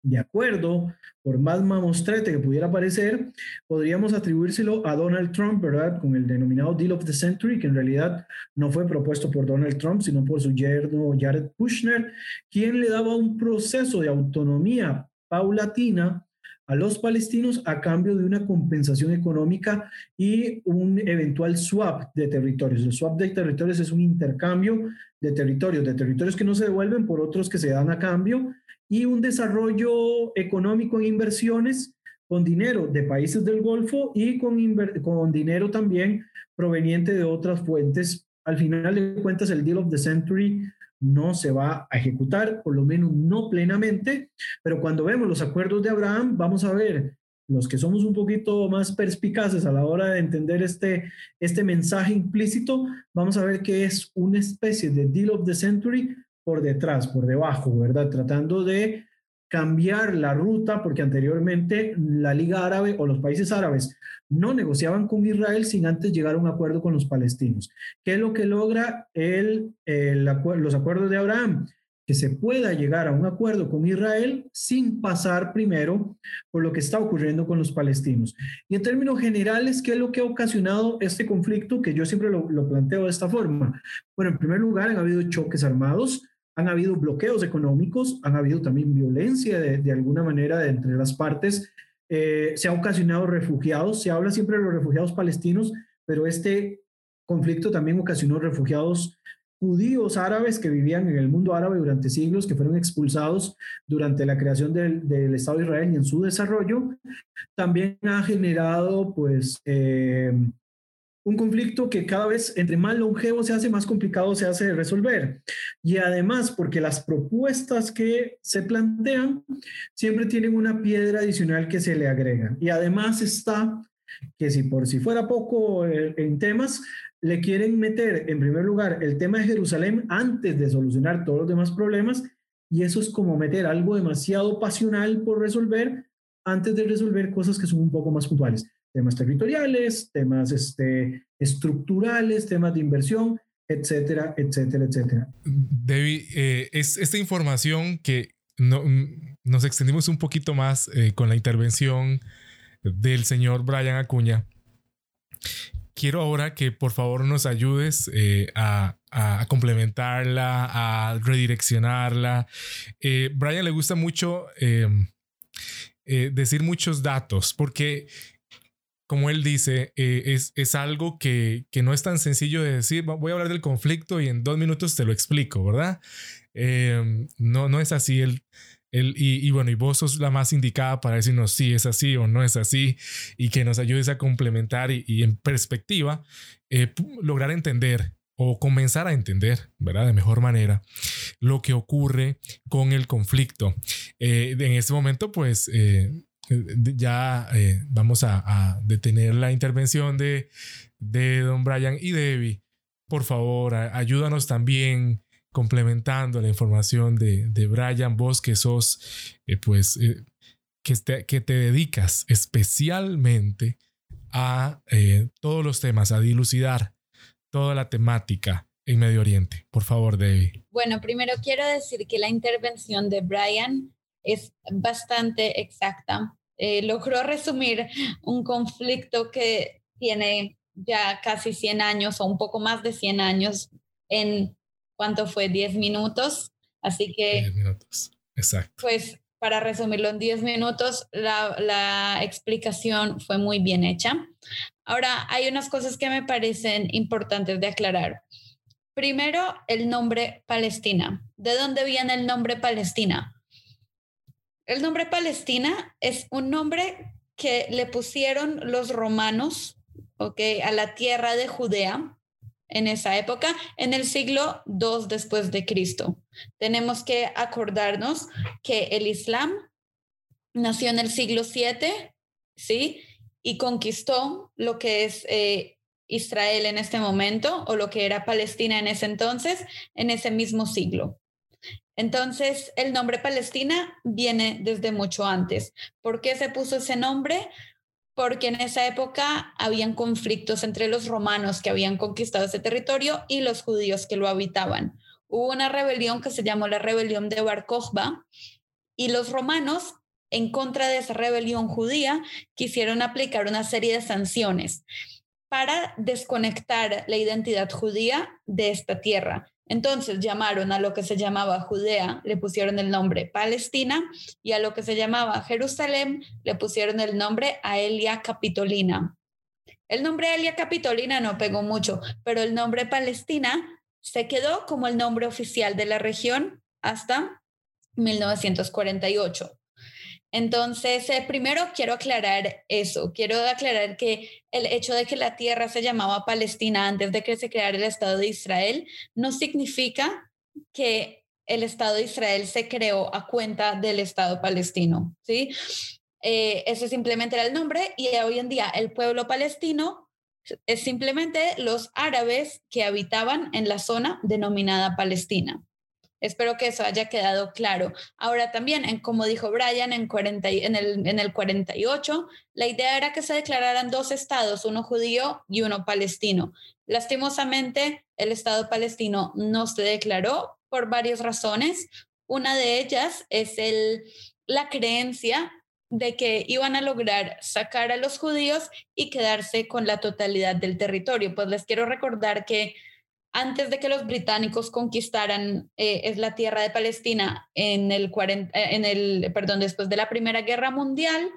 de acuerdo, por más mamostrete que pudiera parecer, podríamos atribuírselo a Donald Trump, ¿verdad? Con el denominado Deal of the Century, que en realidad no fue propuesto por Donald Trump, sino por su yerno Jared Kushner, quien le daba un proceso de autonomía paulatina a los palestinos a cambio de una compensación económica y un eventual swap de territorios. El swap de territorios es un intercambio de territorios, de territorios que no se devuelven por otros que se dan a cambio y un desarrollo económico en inversiones con dinero de países del Golfo y con, con dinero también proveniente de otras fuentes. Al final de cuentas, el Deal of the Century no se va a ejecutar, por lo menos no plenamente, pero cuando vemos los acuerdos de Abraham, vamos a ver los que somos un poquito más perspicaces a la hora de entender este, este mensaje implícito, vamos a ver que es una especie de deal of the century por detrás, por debajo, ¿verdad? Tratando de cambiar la ruta, porque anteriormente la Liga Árabe o los países árabes no negociaban con Israel sin antes llegar a un acuerdo con los palestinos. ¿Qué es lo que logra el, los acuerdos de Abraham? Que se pueda llegar a un acuerdo con Israel sin pasar primero por lo que está ocurriendo con los palestinos. Y en términos generales, ¿qué es lo que ha ocasionado este conflicto? Que yo siempre lo, lo planteo de esta forma. Bueno, en primer lugar, han habido choques armados han habido bloqueos económicos, han habido también violencia de, alguna manera entre las partes, eh, se ha ocasionado refugiados, se habla siempre de los refugiados palestinos, pero este conflicto también ocasionó refugiados judíos árabes que vivían en el mundo árabe durante siglos, que fueron expulsados durante la creación del, del Estado de Israel y en su desarrollo. También ha generado, pues, eh, un conflicto que cada vez entre más longevo se hace, más complicado se hace de resolver. Y además, porque las propuestas que se plantean siempre tienen una piedra adicional que se le agrega. Y además está que si por si fuera poco eh, en temas, le quieren meter en primer lugar el tema de Jerusalén antes de solucionar todos los demás problemas. Y eso es como meter algo demasiado pasional por resolver antes de resolver cosas que son un poco más puntuales temas territoriales, temas este, estructurales, temas de inversión, etcétera, etcétera, etcétera. David, eh, es esta información que no, nos extendimos un poquito más eh, con la intervención del señor Brian Acuña. Quiero ahora que por favor nos ayudes eh, a, a, complementarla, a redireccionarla. Brian le gusta mucho decir muchos datos porque como él dice, eh, es, es, algo que, que, no es tan sencillo de decir, voy a hablar del conflicto y en dos minutos te lo explico, ¿verdad? Em, no, no es así. Él, él, y, y, bueno, y vos sos la más indicada para decirnos si es así o no es así y que nos ayudes a complementar y, y en perspectiva eh, lograr entender o comenzar a entender, ¿verdad? De mejor manera lo que ocurre con el conflicto. Eh, en este momento, pues ya eh, vamos a, detener la intervención de, de don Brian y Debbie. Por favor, ayúdanos también complementando la información de, de Brian, vos que sos, eh, pues, eh, que, te, que te dedicas especialmente a todos los temas, a dilucidar toda la temática en Medio Oriente. Por favor, Debbie. Bueno, primero quiero decir que la intervención de Brian es bastante exacta. Eh, logró resumir un conflicto que tiene ya casi 100 años o un poco más de 100 años en, ¿cuánto fue? 10 minutos. Así que... 10 minutos, exacto. Pues para resumirlo en 10 minutos, la, la explicación fue muy bien hecha. Ahora, hay unas cosas que me parecen importantes de aclarar. Primero, el nombre Palestina. ¿De dónde viene el nombre Palestina? El nombre Palestina es un nombre que le pusieron los romanos, ¿ok? A la tierra de Judea. en esa época, en el siglo II después de Cristo. Tenemos que acordarnos que el Islam nació en el siglo VII, ¿sí? Y conquistó lo que es eh, Israel en este momento o lo que era Palestina en ese entonces, en ese mismo siglo. Entonces, el nombre Palestina viene desde mucho antes. ¿Por qué se puso ese nombre? Porque en esa época habían conflictos entre los romanos que habían conquistado ese territorio y los judíos que lo habitaban. Hubo una rebelión que se llamó la rebelión de Bar Kokhba y los romanos, en contra de esa rebelión judía, quisieron aplicar una serie de sanciones para desconectar la identidad judía de esta tierra. Entonces llamaron a lo que se llamaba Judea, le pusieron el nombre Palestina, y a lo que se llamaba Jerusalén le pusieron el nombre Aelia Capitolina. El nombre Aelia Capitolina no pegó mucho, pero el nombre Palestina se quedó como el nombre oficial de la región hasta 1948. Entonces, eh, primero quiero aclarar eso, quiero aclarar que el hecho de que la tierra se llamaba Palestina antes de que se creara el Estado de Israel no significa que el Estado de Israel se creó a cuenta del Estado palestino, ¿sí? Eh, ese simplemente era el nombre y hoy en día el pueblo palestino es simplemente los árabes que habitaban en la zona denominada Palestina. Espero que eso haya quedado claro. Ahora también, en, como dijo Brian, en, 40, en, el, en el 48, la idea era que se declararan dos estados, uno judío y uno palestino. Lastimosamente, el Estado palestino no se declaró por varias razones. Una de ellas es el, la creencia de que iban a lograr sacar a los judíos y quedarse con la totalidad del territorio. Pues les quiero recordar que antes de que los británicos conquistaran eh, es la tierra de Palestina en el, 40, eh, en el, perdón, después de la Primera Guerra Mundial,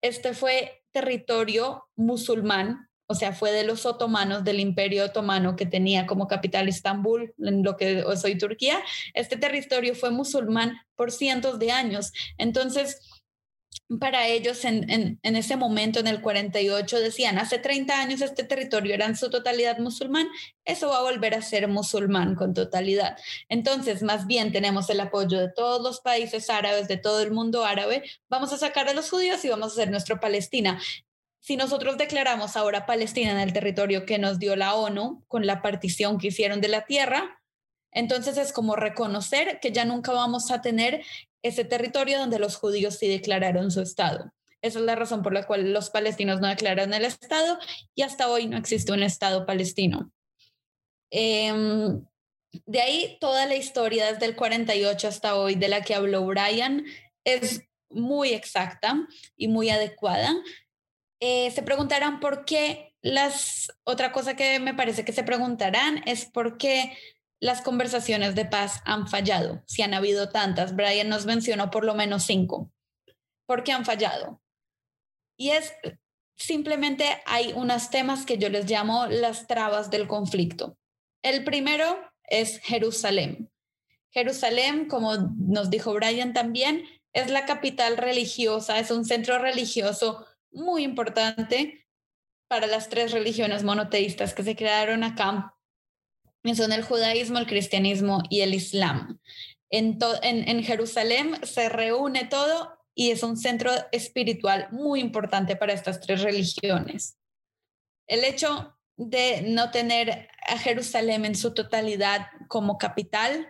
este fue territorio musulmán, o sea, fue de los otomanos, del imperio otomano que tenía como capital Estambul, en lo que hoy soy Turquía. Este territorio fue musulmán por cientos de años. Entonces, para ellos en, ese momento, en el 48, decían, hace 30 años este territorio era en su totalidad musulmán, eso va a volver a ser musulmán con totalidad. Entonces, más bien tenemos el apoyo de todos los países árabes, de todo el mundo árabe, vamos a sacar a los judíos y vamos a hacer nuestra Palestina. Si nosotros declaramos ahora Palestina en el territorio que nos dio la ONU con la partición que hicieron de la tierra, entonces es como reconocer que ya nunca vamos a tener ese territorio donde los judíos sí declararon su Estado. Esa es la razón por la cual los palestinos no declaran el Estado y hasta hoy no existe un Estado palestino. Em, de ahí toda la historia desde el 48 hasta hoy de la que habló Brian es muy exacta y muy adecuada. Eh, se preguntarán por qué las, otra cosa que me parece que se preguntarán es por qué las conversaciones de paz han fallado, si han habido tantas. Brian nos mencionó por lo menos cinco. ¿Por qué han fallado? Y es simplemente hay unos temas que yo les llamo las trabas del conflicto. El primero es Jerusalén. Jerusalén, como nos dijo Brian también, es la capital religiosa, es un centro religioso muy importante para las tres religiones monoteístas que se crearon acá son el judaísmo, el cristianismo y el islam. En, en, Jerusalén se reúne todo y es un centro espiritual muy importante para estas tres religiones. El hecho de no tener a Jerusalén en su totalidad como capital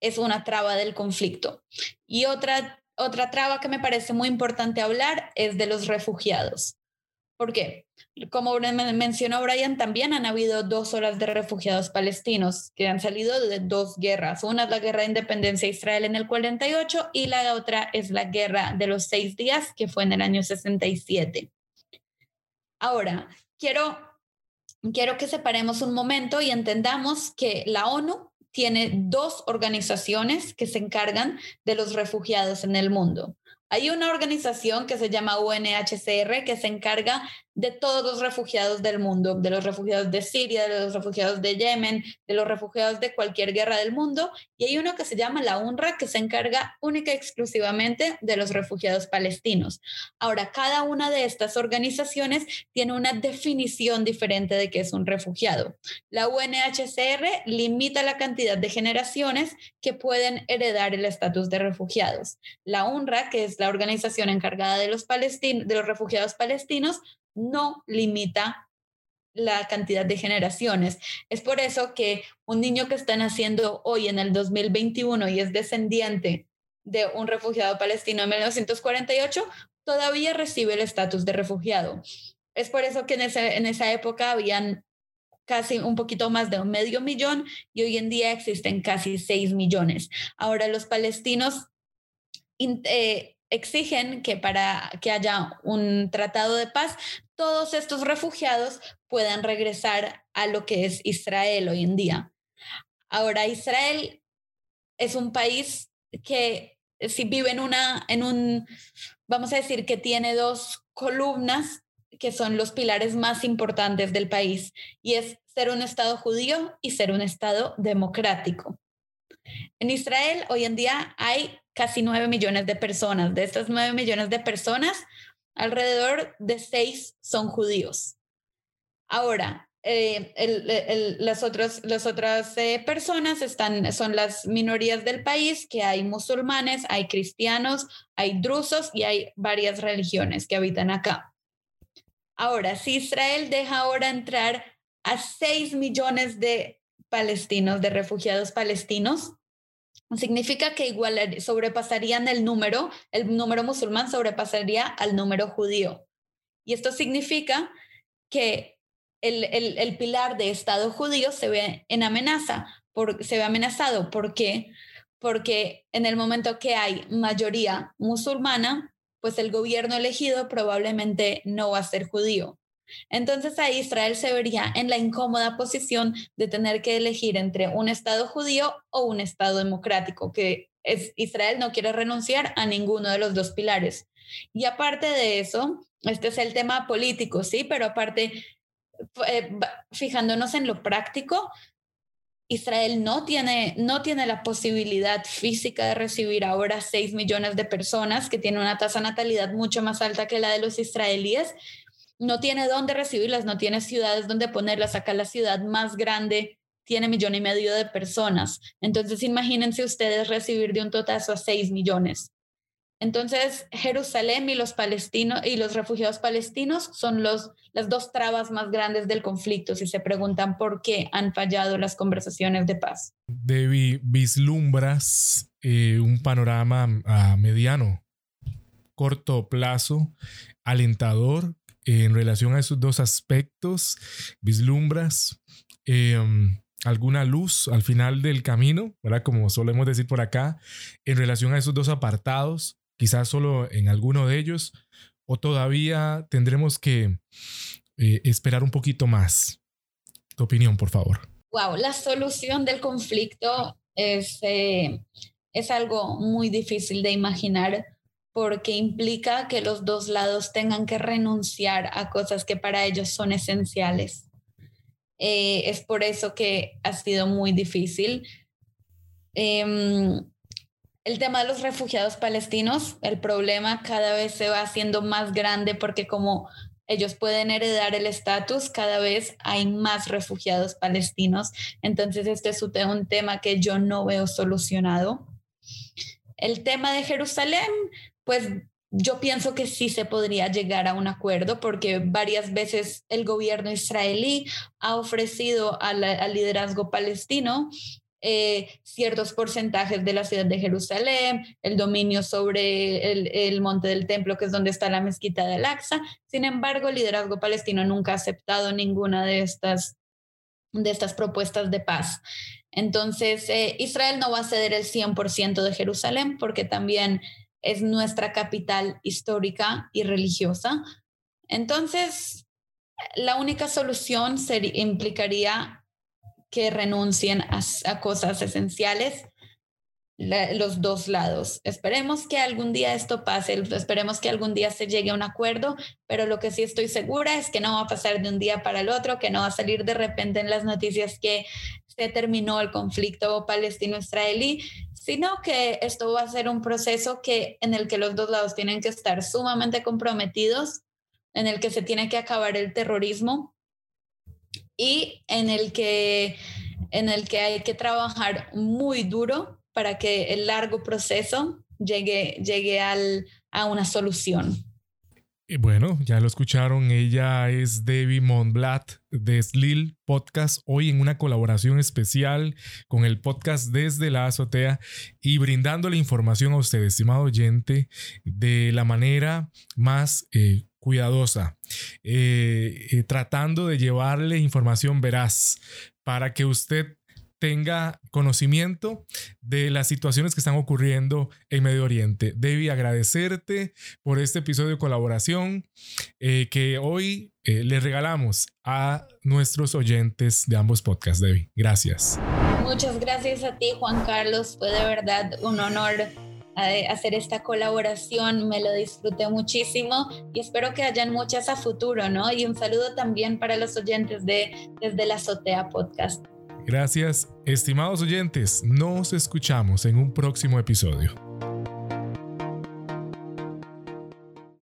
es una traba del conflicto. Y otra, otra traba que me parece muy importante hablar es de los refugiados. ¿Por qué? Como mencionó Brian, también han habido dos olas de refugiados palestinos que han salido de dos guerras. Una es la guerra de independencia de Israel en el 48 y la otra es la guerra de los seis días, que fue en el año 67. Ahora, quiero, quiero que separemos un momento y entendamos que la ONU tiene dos organizaciones que se encargan de los refugiados en el mundo. Hay una organización que se llama UNHCR que se encarga de todos los refugiados del mundo, de los refugiados de Siria, de los refugiados de Yemen, de los refugiados de cualquier guerra del mundo. Y hay uno que se llama la UNRWA, que se encarga única y exclusivamente de los refugiados palestinos. Ahora, cada una de estas organizaciones tiene una definición diferente de qué es un refugiado. La UNHCR limita la cantidad de generaciones que pueden heredar el estatus de refugiados. La UNRWA, que es la organización encargada de los, de los refugiados palestinos, no limita la cantidad de generaciones. Es por eso que un niño que está naciendo hoy en el 2021 y es descendiente de un refugiado palestino en 1948, todavía recibe el estatus de refugiado. Es por eso que en, en esa época habían casi un poquito más de un medio millón y hoy en día existen casi 6 millones. Ahora los palestinos eh, exigen que para que haya un tratado de paz, todos estos refugiados puedan regresar a lo que es Israel hoy en día. Ahora, Israel es un país que si vive en una, en un, vamos a decir que tiene dos columnas que son los pilares más importantes del país, y es ser un Estado judío y ser un Estado democrático. En Israel hoy en día hay casi 9 millones de personas. De estas 9 millones de personas, alrededor de 6 son judíos. Ahora, eh, las, las otras eh, personas están, son las minorías del país, que hay musulmanes, hay cristianos, hay drusos y hay varias religiones que habitan acá. Ahora, si Israel deja ahora entrar a 6 millones de palestinos, de refugiados palestinos, significa que igual sobrepasarían el número, el número musulmán sobrepasaría al número judío. Y esto significa que el, el, pilar de Estado judío se ve en amenaza, por, se ve amenazado. ¿Por qué? Porque en el momento que hay mayoría musulmana, pues el gobierno elegido probablemente no va a ser judío. Entonces ahí Israel se vería en la incómoda posición de tener que elegir entre un Estado judío o un Estado democrático, que Israel no quiere renunciar a ninguno de los dos pilares. Y aparte de eso, este es el tema político, sí, pero aparte, eh, fijándonos en lo práctico, Israel no tiene, no tiene la posibilidad física de recibir ahora 6 millones de personas, que tiene una tasa de natalidad mucho más alta que la de los israelíes, no tiene dónde recibirlas, no tiene ciudades donde ponerlas. Acá la ciudad más grande tiene millón y medio de personas. Entonces, imagínense ustedes recibir de un totazo a seis millones. Entonces, Jerusalén y los palestinos y los refugiados palestinos son los, las dos trabas más grandes del conflicto, si se preguntan por qué han fallado las conversaciones de paz. Debbie, vislumbras eh, un panorama a mediano, corto plazo, alentador en relación a esos dos aspectos, vislumbras em, alguna luz al final del camino, ¿verdad? Como solemos decir por acá, en relación a esos dos apartados, quizás solo en alguno de ellos, o todavía tendremos que eh, esperar un poquito más. Tu opinión, por favor. Wow, la solución del conflicto es, eh, es algo muy difícil de imaginar porque implica que los dos lados tengan que renunciar a cosas que para ellos son esenciales. Eh, es por eso que ha sido muy difícil. Em, el tema de los refugiados palestinos, el problema cada vez se va haciendo más grande porque como ellos pueden heredar el estatus, cada vez hay más refugiados palestinos. Entonces, este es un tema que yo no veo solucionado. El tema de Jerusalén, pues yo pienso que sí se podría llegar a un acuerdo porque varias veces el gobierno israelí ha ofrecido al, liderazgo palestino eh, ciertos porcentajes de la ciudad de Jerusalén, el dominio sobre el, monte del templo, que es donde está la mezquita de Al-Aqsa. Sin embargo, el liderazgo palestino nunca ha aceptado ninguna de estas, de estas propuestas de paz. Entonces, eh, Israel no va a ceder el 100% de Jerusalén porque también es nuestra capital histórica y religiosa. Entonces, la única solución implicaría que renuncien a, cosas esenciales los dos lados. Esperemos que algún día esto pase, esperemos que algún día se llegue a un acuerdo, pero lo que sí estoy segura es que no va a pasar de un día para el otro, que no va a salir de repente en las noticias que se terminó el conflicto palestino-israelí, sino que esto va a ser un proceso que, en el que los dos lados tienen que estar sumamente comprometidos, en el que se tiene que acabar el terrorismo y en el que, en el que hay que trabajar muy duro para que el largo proceso llegue, llegue al, a una solución. Bueno, ya lo escucharon, ella es Debbie Monblat de Slil Podcast, hoy en una colaboración especial con el podcast desde la azotea y brindando la información a usted, estimado oyente, de la manera más eh, cuidadosa, eh, eh, tratando de llevarle información veraz para que usted tenga conocimiento de las situaciones que están ocurriendo en Medio Oriente. Debbie, agradecerte por este episodio de colaboración eh, que hoy eh, le regalamos a nuestros oyentes de ambos podcasts. Debbie, gracias. Muchas gracias a ti, Juan Carlos. Fue de verdad un honor eh, hacer esta colaboración, me lo disfruté muchísimo y espero que hayan muchas a futuro, ¿no? Y un saludo también para los oyentes de Desde la Azotea Podcast. Gracias, estimados oyentes. Nos escuchamos en un próximo episodio.